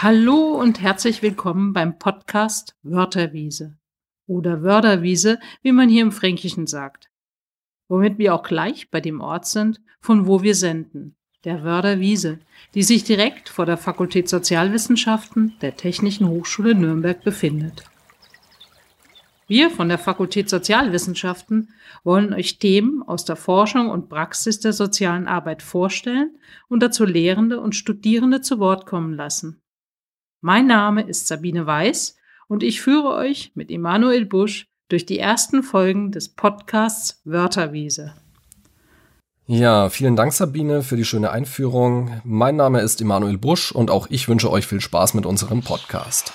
Hallo und herzlich willkommen beim Podcast Wörterwiese oder Wörderwiese, wie man hier im Fränkischen sagt. Womit wir auch gleich bei dem Ort sind, von wo wir senden, der Wörderwiese, die sich direkt vor der Fakultät Sozialwissenschaften der Technischen Hochschule Nürnberg befindet. Wir von der Fakultät Sozialwissenschaften wollen euch Themen aus der Forschung und Praxis der sozialen Arbeit vorstellen und dazu Lehrende und Studierende zu Wort kommen lassen. Mein Name ist Sabine Weiß und ich führe euch mit Emanuel Busch durch die ersten Folgen des Podcasts Wörterwiese. Ja, vielen Dank Sabine für die schöne Einführung. Mein Name ist Emanuel Busch und auch ich wünsche euch viel Spaß mit unserem Podcast.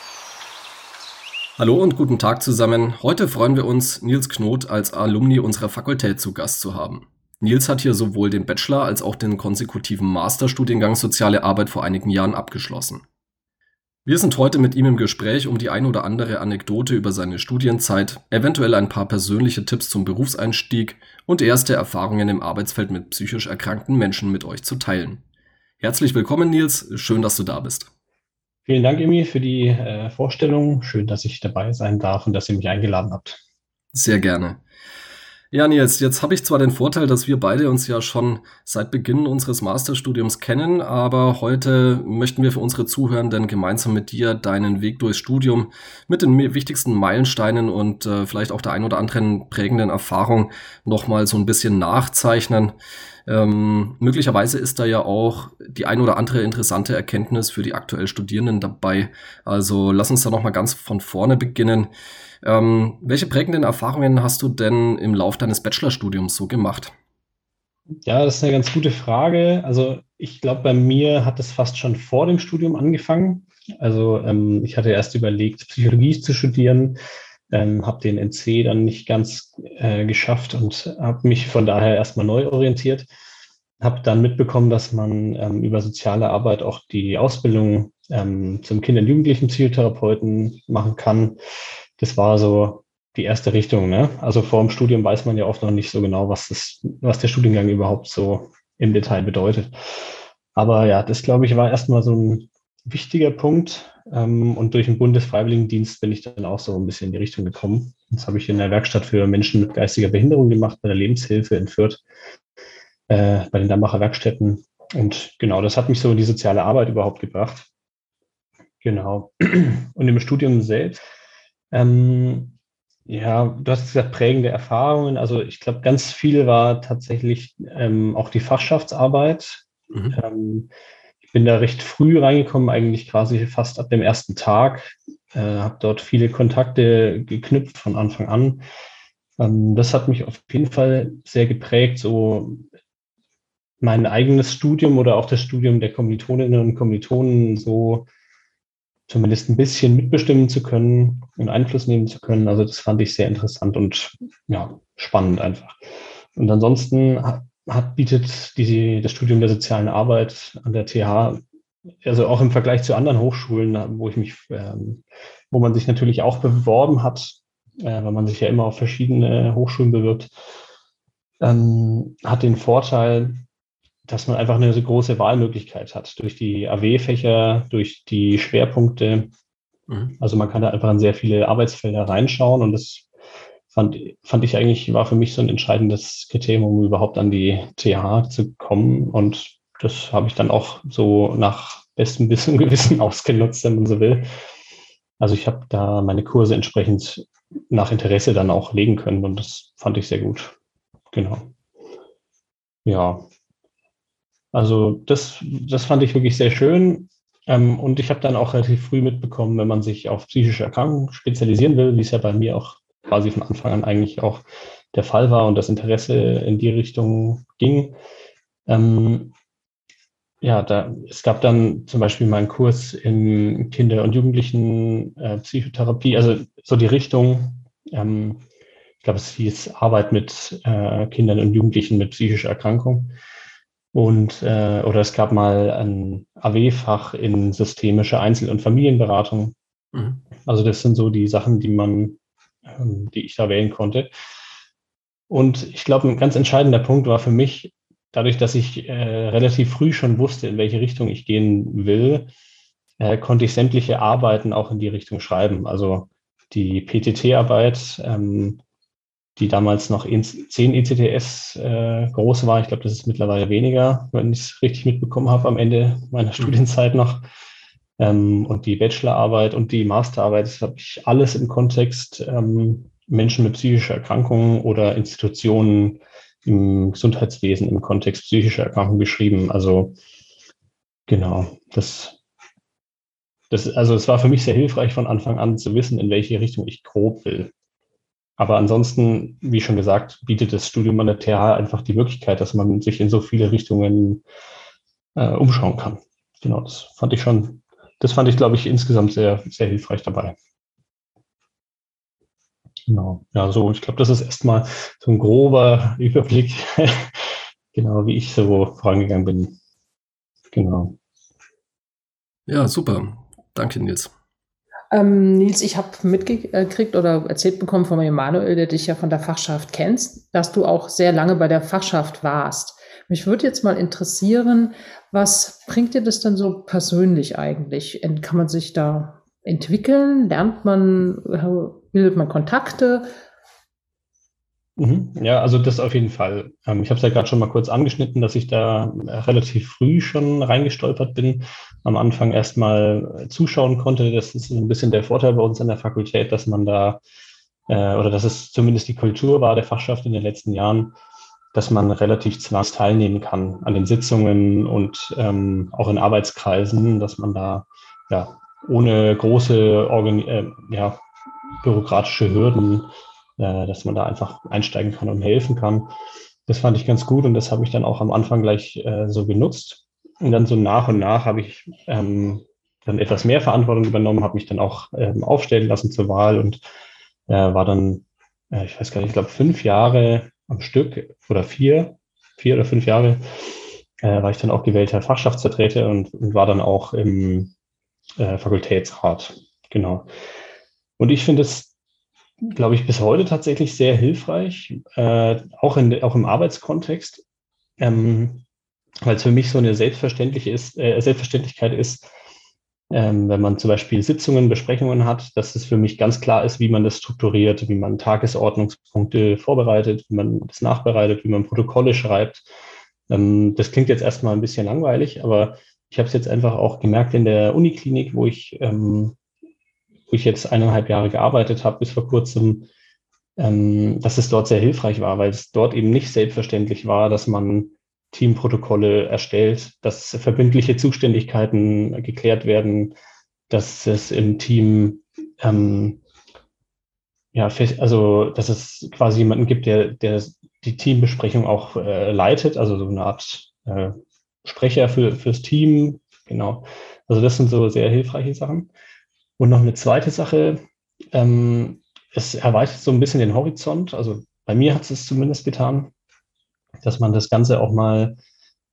Hallo und guten Tag zusammen. Heute freuen wir uns, Nils Knot als Alumni unserer Fakultät zu Gast zu haben. Nils hat hier sowohl den Bachelor als auch den konsekutiven Masterstudiengang Soziale Arbeit vor einigen Jahren abgeschlossen. Wir sind heute mit ihm im Gespräch, um die ein oder andere Anekdote über seine Studienzeit, eventuell ein paar persönliche Tipps zum Berufseinstieg und erste Erfahrungen im Arbeitsfeld mit psychisch erkrankten Menschen mit euch zu teilen. Herzlich willkommen, Nils. Schön, dass du da bist. Vielen Dank, Emi, für die äh, Vorstellung. Schön, dass ich dabei sein darf und dass ihr mich eingeladen habt. Sehr gerne. Ja, Nils, jetzt habe ich zwar den Vorteil, dass wir beide uns ja schon seit Beginn unseres Masterstudiums kennen, aber heute möchten wir für unsere Zuhörenden gemeinsam mit dir deinen Weg durchs Studium mit den wichtigsten Meilensteinen und äh, vielleicht auch der ein oder anderen prägenden Erfahrung nochmal so ein bisschen nachzeichnen. Ähm, möglicherweise ist da ja auch die ein oder andere interessante Erkenntnis für die aktuell Studierenden dabei. Also lass uns da nochmal ganz von vorne beginnen. Ähm, welche prägenden Erfahrungen hast du denn im Lauf deines Bachelorstudiums so gemacht? Ja, das ist eine ganz gute Frage. Also ich glaube, bei mir hat es fast schon vor dem Studium angefangen. Also ähm, ich hatte erst überlegt, Psychologie zu studieren, ähm, habe den NC dann nicht ganz äh, geschafft und habe mich von daher erstmal neu orientiert. Habe dann mitbekommen, dass man ähm, über soziale Arbeit auch die Ausbildung ähm, zum Kinder- und Jugendlichen Psychotherapeuten machen kann das war so die erste Richtung. Ne? Also vor dem Studium weiß man ja oft noch nicht so genau, was, das, was der Studiengang überhaupt so im Detail bedeutet. Aber ja, das glaube ich war erstmal so ein wichtiger Punkt. Ähm, und durch den Bundesfreiwilligendienst bin ich dann auch so ein bisschen in die Richtung gekommen. Das habe ich in der Werkstatt für Menschen mit geistiger Behinderung gemacht, bei der Lebenshilfe in Fürth, äh, bei den Dammacher Werkstätten. Und genau, das hat mich so in die soziale Arbeit überhaupt gebracht. Genau. Und im Studium selbst ähm, ja, du hast gesagt, prägende Erfahrungen. Also ich glaube, ganz viel war tatsächlich ähm, auch die Fachschaftsarbeit. Mhm. Ähm, ich bin da recht früh reingekommen, eigentlich quasi fast ab dem ersten Tag. Äh, habe dort viele Kontakte geknüpft von Anfang an. Ähm, das hat mich auf jeden Fall sehr geprägt, so mein eigenes Studium oder auch das Studium der Kommilitoninnen und Kommilitonen so zumindest ein bisschen mitbestimmen zu können und Einfluss nehmen zu können. Also das fand ich sehr interessant und ja, spannend einfach. Und ansonsten hat, bietet die, das Studium der sozialen Arbeit an der TH, also auch im Vergleich zu anderen Hochschulen, wo ich mich, ähm, wo man sich natürlich auch beworben hat, äh, weil man sich ja immer auf verschiedene Hochschulen bewirbt, ähm, hat den Vorteil, dass man einfach eine große Wahlmöglichkeit hat durch die AW-Fächer, durch die Schwerpunkte. Mhm. Also man kann da einfach in sehr viele Arbeitsfelder reinschauen und das fand, fand ich eigentlich, war für mich so ein entscheidendes Kriterium, um überhaupt an die TH zu kommen und das habe ich dann auch so nach bestem Wissen und Gewissen ausgenutzt, wenn man so will. Also ich habe da meine Kurse entsprechend nach Interesse dann auch legen können und das fand ich sehr gut. Genau. Ja, also das, das fand ich wirklich sehr schön. Ähm, und ich habe dann auch relativ früh mitbekommen, wenn man sich auf psychische Erkrankungen spezialisieren will, wie es ja bei mir auch quasi von Anfang an eigentlich auch der Fall war und das Interesse in die Richtung ging. Ähm, ja, da, es gab dann zum Beispiel mal einen Kurs in Kinder- und Jugendlichen äh, also so die Richtung, ähm, ich glaube, es hieß Arbeit mit äh, Kindern und Jugendlichen mit psychischer Erkrankung. Und äh, oder es gab mal ein AW-Fach in systemische Einzel- und Familienberatung. Mhm. Also das sind so die Sachen, die man, ähm, die ich da wählen konnte. Und ich glaube, ein ganz entscheidender Punkt war für mich, dadurch, dass ich äh, relativ früh schon wusste, in welche Richtung ich gehen will, äh, konnte ich sämtliche Arbeiten auch in die Richtung schreiben. Also die PTT-Arbeit, ähm, die damals noch 10 ECTS äh, groß war. Ich glaube, das ist mittlerweile weniger, wenn ich es richtig mitbekommen habe am Ende meiner mhm. Studienzeit noch. Ähm, und die Bachelorarbeit und die Masterarbeit, das habe ich alles im Kontext ähm, Menschen mit psychischer Erkrankung oder Institutionen im Gesundheitswesen im Kontext psychischer Erkrankung geschrieben. Also genau, das, das, also es war für mich sehr hilfreich von Anfang an zu wissen, in welche Richtung ich grob will. Aber ansonsten, wie schon gesagt, bietet das Studium an der TH einfach die Möglichkeit, dass man sich in so viele Richtungen äh, umschauen kann. Genau, das fand ich schon, das fand ich, glaube ich, insgesamt sehr, sehr hilfreich dabei. Genau, ja, so, ich glaube, das ist erstmal so ein grober Überblick, genau, wie ich so vorangegangen bin. Genau. Ja, super. Danke, Nils. Ähm, Nils, ich habe mitgekriegt oder erzählt bekommen von Emanuel, der dich ja von der Fachschaft kennst, dass du auch sehr lange bei der Fachschaft warst. Mich würde jetzt mal interessieren, was bringt dir das denn so persönlich eigentlich? Kann man sich da entwickeln? Lernt man, bildet man Kontakte? Mhm. Ja, also das auf jeden Fall. Ähm, ich habe es ja gerade schon mal kurz angeschnitten, dass ich da relativ früh schon reingestolpert bin. Am Anfang erstmal zuschauen konnte. Das ist ein bisschen der Vorteil bei uns an der Fakultät, dass man da, äh, oder dass es zumindest die Kultur war der Fachschaft in den letzten Jahren, dass man relativ zwangs teilnehmen kann an den Sitzungen und ähm, auch in Arbeitskreisen, dass man da ja ohne große Organ äh, ja, bürokratische Hürden äh, dass man da einfach einsteigen kann und helfen kann. Das fand ich ganz gut und das habe ich dann auch am Anfang gleich äh, so genutzt. Und dann so nach und nach habe ich ähm, dann etwas mehr Verantwortung übernommen, habe mich dann auch ähm, aufstellen lassen zur Wahl und äh, war dann, äh, ich weiß gar nicht, ich glaube fünf Jahre am Stück oder vier, vier oder fünf Jahre äh, war ich dann auch gewählter Fachschaftsvertreter und, und war dann auch im äh, Fakultätsrat. Genau. Und ich finde es glaube ich, bis heute tatsächlich sehr hilfreich, äh, auch, in, auch im Arbeitskontext, ähm, weil es für mich so eine Selbstverständliche ist, äh, Selbstverständlichkeit ist, ähm, wenn man zum Beispiel Sitzungen, Besprechungen hat, dass es für mich ganz klar ist, wie man das strukturiert, wie man Tagesordnungspunkte vorbereitet, wie man das nachbereitet, wie man Protokolle schreibt. Ähm, das klingt jetzt erstmal ein bisschen langweilig, aber ich habe es jetzt einfach auch gemerkt in der Uniklinik, wo ich ähm, wo ich jetzt eineinhalb Jahre gearbeitet habe, bis vor kurzem, ähm, dass es dort sehr hilfreich war, weil es dort eben nicht selbstverständlich war, dass man Teamprotokolle erstellt, dass verbindliche Zuständigkeiten geklärt werden, dass es im Team ähm, ja, also dass es quasi jemanden gibt, der, der die Teambesprechung auch äh, leitet, also so eine Art äh, Sprecher für, fürs Team, genau. Also das sind so sehr hilfreiche Sachen. Und noch eine zweite Sache, ähm, es erweitert so ein bisschen den Horizont. Also bei mir hat es zumindest getan, dass man das Ganze auch mal,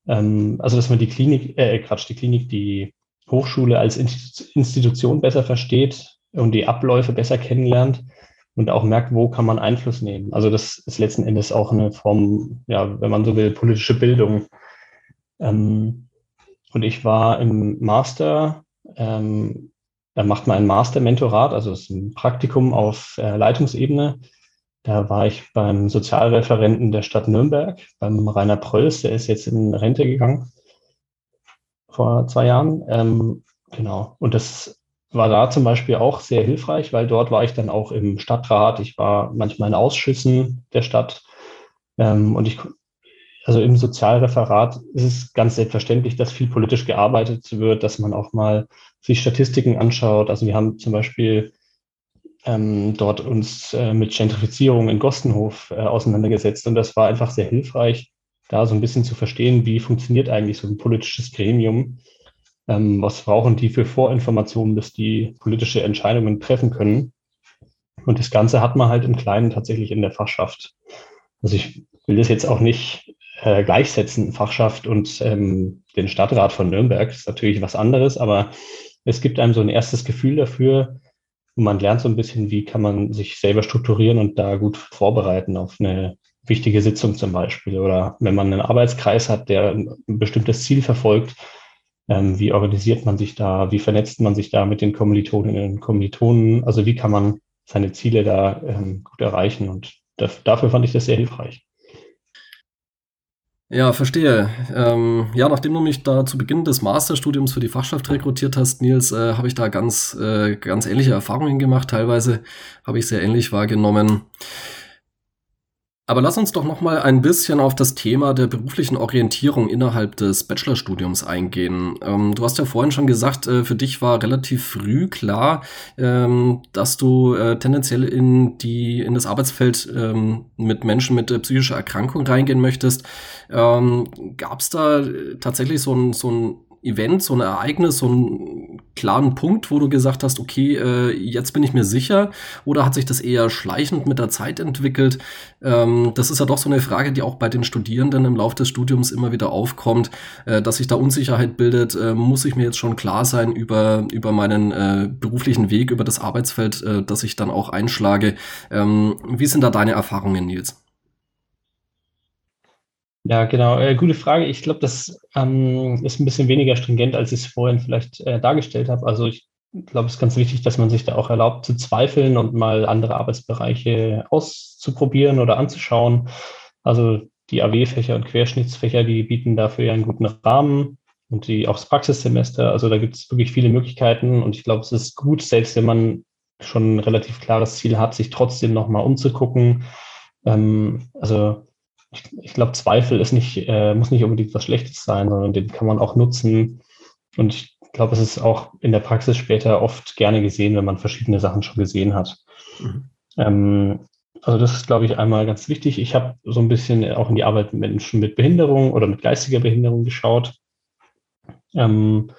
ähm, also dass man die Klinik, äh, Quatsch, die Klinik, die Hochschule als Institution besser versteht und die Abläufe besser kennenlernt und auch merkt, wo kann man Einfluss nehmen. Also das ist letzten Endes auch eine Form, ja, wenn man so will, politische Bildung. Ähm, und ich war im Master ähm, da macht man ein Master-Mentorat, also ist ein Praktikum auf äh, Leitungsebene. Da war ich beim Sozialreferenten der Stadt Nürnberg, beim Rainer Prölls, der ist jetzt in Rente gegangen vor zwei Jahren. Ähm, genau. Und das war da zum Beispiel auch sehr hilfreich, weil dort war ich dann auch im Stadtrat. Ich war manchmal in Ausschüssen der Stadt. Ähm, und ich also im Sozialreferat ist es ganz selbstverständlich, dass viel politisch gearbeitet wird, dass man auch mal sich Statistiken anschaut. Also wir haben zum Beispiel ähm, dort uns äh, mit Gentrifizierung in Gostenhof äh, auseinandergesetzt und das war einfach sehr hilfreich, da so ein bisschen zu verstehen, wie funktioniert eigentlich so ein politisches Gremium, ähm, was brauchen die für Vorinformationen, bis die politische Entscheidungen treffen können. Und das Ganze hat man halt im Kleinen tatsächlich in der Fachschaft. Also ich will das jetzt auch nicht äh, gleichsetzen, Fachschaft und ähm, den Stadtrat von Nürnberg. Das ist natürlich was anderes, aber es gibt einem so ein erstes Gefühl dafür und man lernt so ein bisschen, wie kann man sich selber strukturieren und da gut vorbereiten auf eine wichtige Sitzung zum Beispiel. Oder wenn man einen Arbeitskreis hat, der ein bestimmtes Ziel verfolgt, Ähm, wie organisiert man sich da? Wie vernetzt man sich da mit den Kommilitoninnen und Kommilitonen? Also wie kann man seine Ziele da ähm, gut erreichen? Und dafür fand ich das sehr hilfreich. Ja, verstehe. Ähm, ja, nachdem du mich da zu Beginn des Masterstudiums für die Fachschaft rekrutiert hast, Nils, äh, habe ich da ganz, äh, ganz ähnliche Erfahrungen gemacht. Teilweise habe ich sehr ähnlich wahrgenommen. Aber lass uns doch noch mal ein bisschen auf das Thema der beruflichen Orientierung innerhalb des Bachelorstudiums eingehen. Ähm, du hast ja vorhin schon gesagt, äh, für dich war relativ früh klar, ähm, dass du äh, tendenziell in die in das Arbeitsfeld ähm, mit Menschen mit äh, psychischer Erkrankung reingehen möchtest. Ähm, Gab es da tatsächlich so ein, so ein Event, so ein Ereignis, so einen klaren Punkt, wo du gesagt hast, okay, äh, jetzt bin ich mir sicher? Oder hat sich das eher schleichend mit der Zeit entwickelt? Ähm, das ist ja doch so eine Frage, die auch bei den Studierenden im Laufe des Studiums immer wieder aufkommt, äh, dass sich da Unsicherheit bildet. Äh, muss ich mir jetzt schon klar sein über, über meinen äh, beruflichen Weg, über das Arbeitsfeld, äh, das ich dann auch einschlage? Ähm, wie sind da deine Erfahrungen, Nils? Ja, genau. Äh, gute Frage. Ich glaube, das ähm, ist ein bisschen weniger stringent, als ich es vorhin vielleicht äh, dargestellt habe. Also ich glaube, es ist ganz wichtig, dass man sich da auch erlaubt zu zweifeln und mal andere Arbeitsbereiche auszuprobieren oder anzuschauen. Also die AW-Fächer und Querschnittsfächer, die bieten dafür ja einen guten Rahmen und die auch das Praxissemester. Also da gibt es wirklich viele Möglichkeiten und ich glaube, es ist gut, selbst wenn man schon ein relativ klares Ziel hat, sich trotzdem nochmal umzugucken. Ähm, also ich, ich glaube, Zweifel ist nicht, äh, muss nicht unbedingt was Schlechtes sein, sondern den kann man auch nutzen. Und ich glaube, es ist auch in der Praxis später oft gerne gesehen, wenn man verschiedene Sachen schon gesehen hat. Mhm. Ähm, also das ist, glaube ich, einmal ganz wichtig. Ich habe so ein bisschen auch in die Arbeit mit Menschen mit Behinderung oder mit geistiger Behinderung geschaut. Ähm,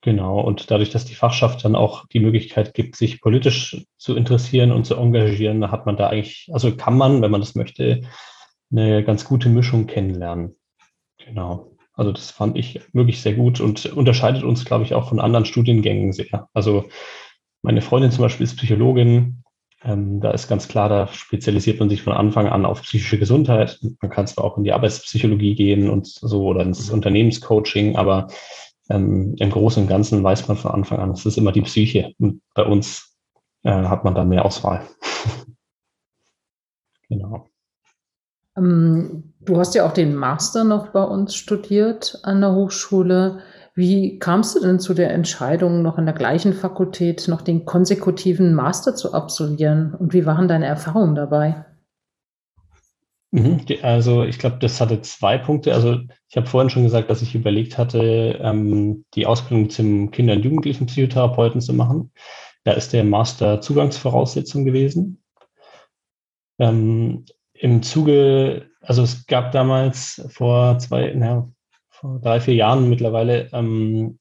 genau, und dadurch, dass die Fachschaft dann auch die Möglichkeit gibt, sich politisch zu interessieren und zu engagieren, hat man da eigentlich, also kann man, wenn man das möchte, eine ganz gute Mischung kennenlernen. Genau. Also das fand ich wirklich sehr gut und unterscheidet uns, glaube ich, auch von anderen Studiengängen sehr. Also meine Freundin zum Beispiel ist Psychologin. Ähm, da ist ganz klar, da spezialisiert man sich von Anfang an auf psychische Gesundheit. Man kann zwar auch in die Arbeitspsychologie gehen und so oder ins Unternehmenscoaching, aber ähm, im Großen und Ganzen weiß man von Anfang an, es ist immer die Psyche. Und bei uns äh, hat man da mehr Auswahl. genau. Ähm, du hast ja auch den Master noch bei uns studiert an der Hochschule. Wie kamst du denn zu der Entscheidung, noch an der gleichen Fakultät noch den konsekutiven Master zu absolvieren? Und wie waren deine Erfahrungen dabei? Mhm, also ich glaube, das hatte zwei Punkte. Also ich habe vorhin schon gesagt, dass ich überlegt hatte, ähm, die Ausbildung zum Kinder- und Jugendlichen Psychotherapeuten zu machen. Da ist der Master Zugangsvoraussetzung gewesen. Ähm, im Zuge, also es gab damals vor zwei, na, vor drei, vier Jahren mittlerweile, ähm,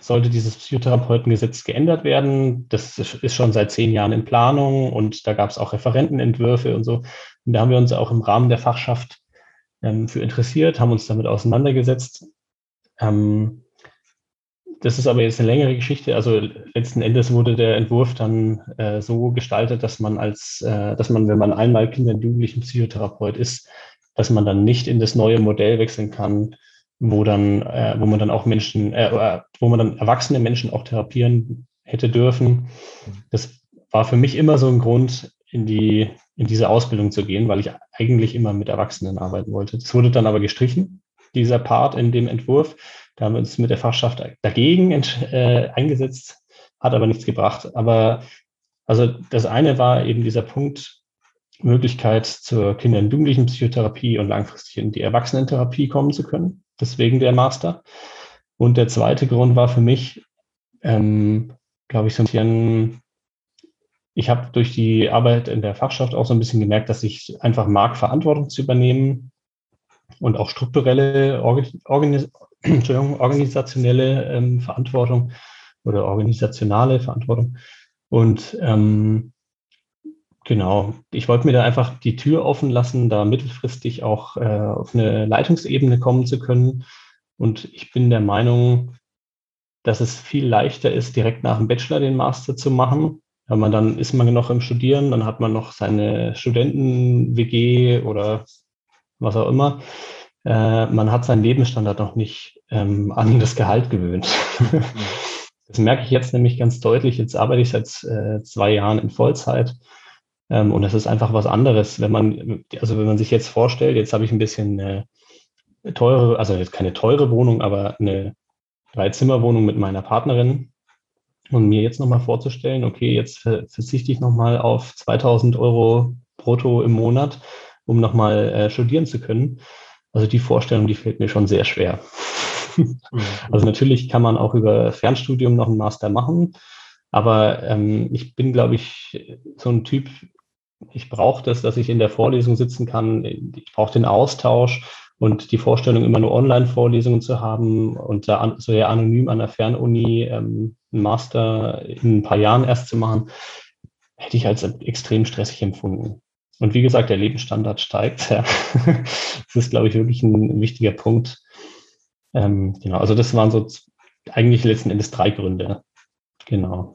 sollte dieses Psychotherapeutengesetz geändert werden. Das ist schon seit zehn Jahren in Planung und da gab es auch Referentenentwürfe und so. Und da haben wir uns auch im Rahmen der Fachschaft ähm, für interessiert, haben uns damit auseinandergesetzt. Ähm, das ist aber jetzt eine längere Geschichte. Also letzten Endes wurde der Entwurf dann äh, so gestaltet, dass man als, äh, dass man, wenn man einmal Kinder- und Jugendlichen Psychotherapeut ist, dass man dann nicht in das neue Modell wechseln kann, wo dann, äh, wo man dann auch Menschen, äh, äh wo man dann erwachsene Menschen auch therapieren hätte dürfen. Das war für mich immer so ein Grund, in die, in diese Ausbildung zu gehen, weil ich eigentlich immer mit Erwachsenen arbeiten wollte. Das wurde dann aber gestrichen, dieser Part in dem Entwurf. Da haben wir uns mit der Fachschaft dagegen äh, eingesetzt, hat aber nichts gebracht. Aber also das eine war eben dieser Punkt, Möglichkeit zur Kinder- und Jugendlichen Psychotherapie und langfristig in die Erwachsenentherapie kommen zu können. Deswegen der Master. Und der zweite Grund war für mich, ähm, glaube ich, so ein bisschen, ich habe durch die Arbeit in der Fachschaft auch so ein bisschen gemerkt, dass ich einfach mag, Verantwortung zu übernehmen und auch strukturelle Entschuldigung, organisationelle ähm, Verantwortung oder organisationale Verantwortung. Und ähm, genau, ich wollte mir da einfach die Tür offen lassen, da mittelfristig auch äh, auf eine Leitungsebene kommen zu können. Und ich bin der Meinung, dass es viel leichter ist, direkt nach dem Bachelor den Master zu machen. Weil man dann ist man noch im Studieren, dann hat man noch seine Studenten-WG oder was auch immer. Äh, man hat seinen Lebensstandard noch nicht ähm, an das Gehalt gewöhnt. das merke ich jetzt nämlich ganz deutlich. Jetzt arbeite ich seit äh, zwei Jahren in Vollzeit. Ähm, und es ist einfach was anderes, wenn man, also wenn man sich jetzt vorstellt, jetzt habe ich ein bisschen eine teure, also jetzt keine teure Wohnung, aber eine Dreizimmerwohnung mit meiner Partnerin. Und mir jetzt nochmal vorzustellen, okay, jetzt verzichte ich nochmal auf 2000 Euro brutto im Monat, um nochmal äh, studieren zu können. Also die Vorstellung, die fällt mir schon sehr schwer. Mhm. also natürlich kann man auch über Fernstudium noch einen Master machen, aber ähm, ich bin, glaube ich, so ein Typ, ich brauche das, dass ich in der Vorlesung sitzen kann. Ich brauche den Austausch und die Vorstellung, immer nur Online-Vorlesungen zu haben und da so eher anonym an der Fernuni ähm, einen Master in ein paar Jahren erst zu machen, hätte ich als extrem stressig empfunden. Und wie gesagt, der Lebensstandard steigt. Ja. das ist, glaube ich, wirklich ein, wichtiger Punkt. Ähm, genau, also das waren so eigentlich letzten Endes drei Gründe. Genau.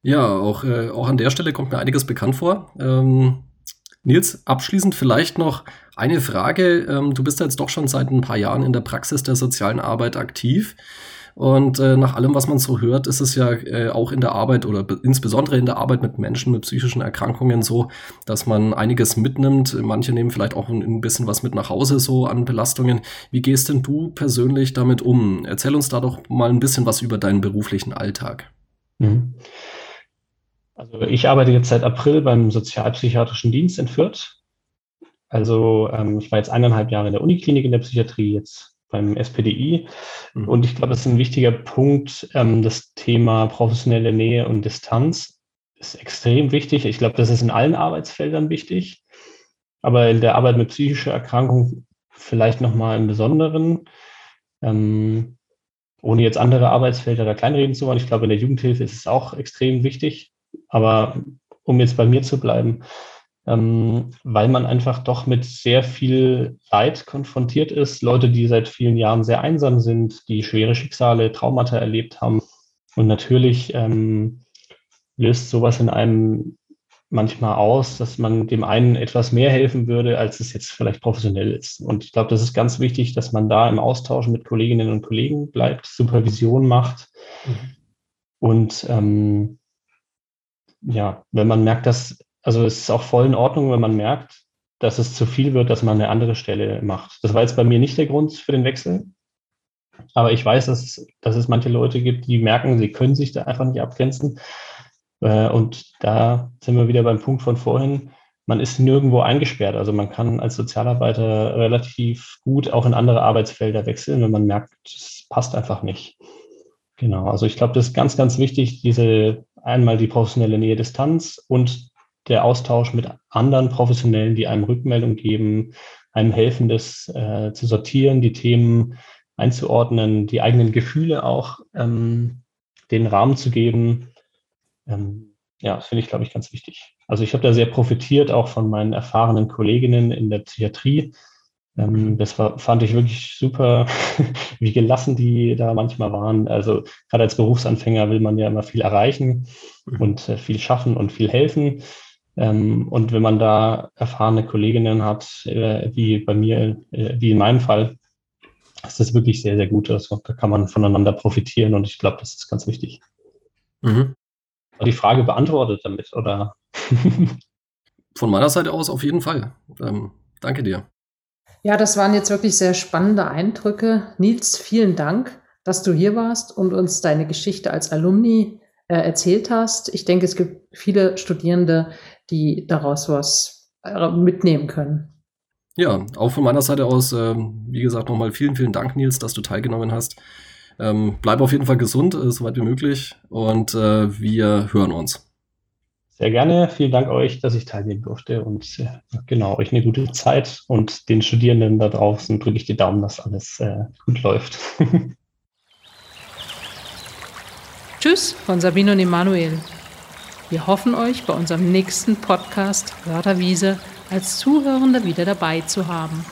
Ja, auch, äh, auch an der Stelle kommt mir einiges bekannt vor. Ähm, Nils, abschließend vielleicht noch eine Frage. Ähm, du bist jetzt doch schon seit ein paar Jahren in der Praxis der sozialen Arbeit aktiv. Und äh, nach allem, was man so hört, ist es ja äh, auch in der Arbeit oder insbesondere in der Arbeit mit Menschen mit psychischen Erkrankungen so, dass man einiges mitnimmt. Manche nehmen vielleicht auch ein, bisschen was mit nach Hause so an Belastungen. Wie gehst denn du persönlich damit um? Erzähl uns da doch mal ein bisschen was über deinen beruflichen Alltag. Mhm. Also ich arbeite jetzt seit April beim Sozialpsychiatrischen Dienst in Fürth. Also ähm, ich war jetzt eineinhalb Jahre in der Uniklinik in der Psychiatrie, jetzt beim SPDI. Mhm. Und ich glaube, das ist ein wichtiger Punkt. Ähm, das Thema professionelle Nähe und Distanz ist extrem wichtig. Ich glaube, das ist in allen Arbeitsfeldern wichtig. Aber in der Arbeit mit psychischer Erkrankung vielleicht nochmal im Besonderen. Ähm, ohne jetzt andere Arbeitsfelder da kleinreden zu wollen. Ich glaube, in der Jugendhilfe ist es auch extrem wichtig. Aber um jetzt bei mir zu bleiben, ähm, weil man einfach doch mit sehr viel Leid konfrontiert ist. Leute, die seit vielen Jahren sehr einsam sind, die schwere Schicksale, Traumata erlebt haben. Und natürlich ähm, löst sowas in einem manchmal aus, dass man dem einen etwas mehr helfen würde, als es jetzt vielleicht professionell ist. Und ich glaube, das ist ganz wichtig, dass man da im Austausch mit Kolleginnen und Kollegen bleibt, Supervision macht. Mhm. Und ähm, ja, wenn man merkt, dass also es ist auch voll in Ordnung, wenn man merkt, dass es zu viel wird, dass man eine andere Stelle macht. Das war jetzt bei mir nicht der Grund für den Wechsel. Aber ich weiß, dass es, dass es manche Leute gibt, die merken, sie können sich da einfach nicht abgrenzen. Äh, und da sind wir wieder beim Punkt von vorhin. Man ist nirgendwo eingesperrt. Also man kann als Sozialarbeiter relativ gut auch in andere Arbeitsfelder wechseln, wenn man merkt, es passt einfach nicht. Genau. Also ich glaube, das ist ganz, ganz wichtig, diese einmal die professionelle Nähe Distanz und der Austausch mit anderen Professionellen, die einem Rückmeldung geben, einem helfen, das äh, zu sortieren, die Themen einzuordnen, die eigenen Gefühle auch ähm, den Rahmen zu geben. Ähm, ja, das finde ich, glaube ich, ganz wichtig. Also ich habe da sehr profitiert, auch von meinen erfahrenen Kolleginnen in der Psychiatrie. Ähm, das war, fand ich wirklich super, wie gelassen die da manchmal waren. Also gerade als Berufsanfänger will man ja immer viel erreichen mhm. und äh, viel schaffen und viel helfen. Ähm, und wenn man da erfahrene Kolleginnen hat, äh, wie bei mir, äh, wie in meinem Fall, ist das wirklich sehr, sehr gut. Also, da kann man voneinander profitieren und ich glaube, das ist ganz wichtig. Mhm. Die Frage beantwortet damit, oder? Von meiner Seite aus auf jeden Fall. Ähm, danke dir. Ja, das waren jetzt wirklich sehr spannende Eindrücke. Nils, vielen Dank, dass du hier warst und uns deine Geschichte als Alumni äh, erzählt hast. Ich denke, es gibt viele Studierende, die daraus was äh, mitnehmen können. Ja, auch von meiner Seite aus, äh, wie gesagt, nochmal vielen, vielen Dank, Nils, dass du teilgenommen hast. Ähm, bleib auf jeden Fall gesund, äh, soweit wie möglich, und äh, wir hören uns. Sehr gerne. Vielen Dank euch, dass ich teilnehmen durfte und äh, genau, euch eine gute Zeit und den Studierenden da draußen drücke ich die Daumen, dass alles äh, gut läuft. Tschüss von Sabine und Emanuel. Wir hoffen euch bei unserem nächsten Podcast Wörterwiese als Zuhörende wieder dabei zu haben.